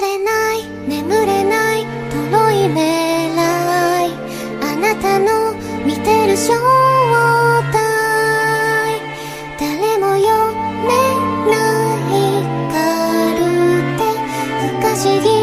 れない眠れないとろい未来。あなたの見てる正体誰も読めないカって不可思議。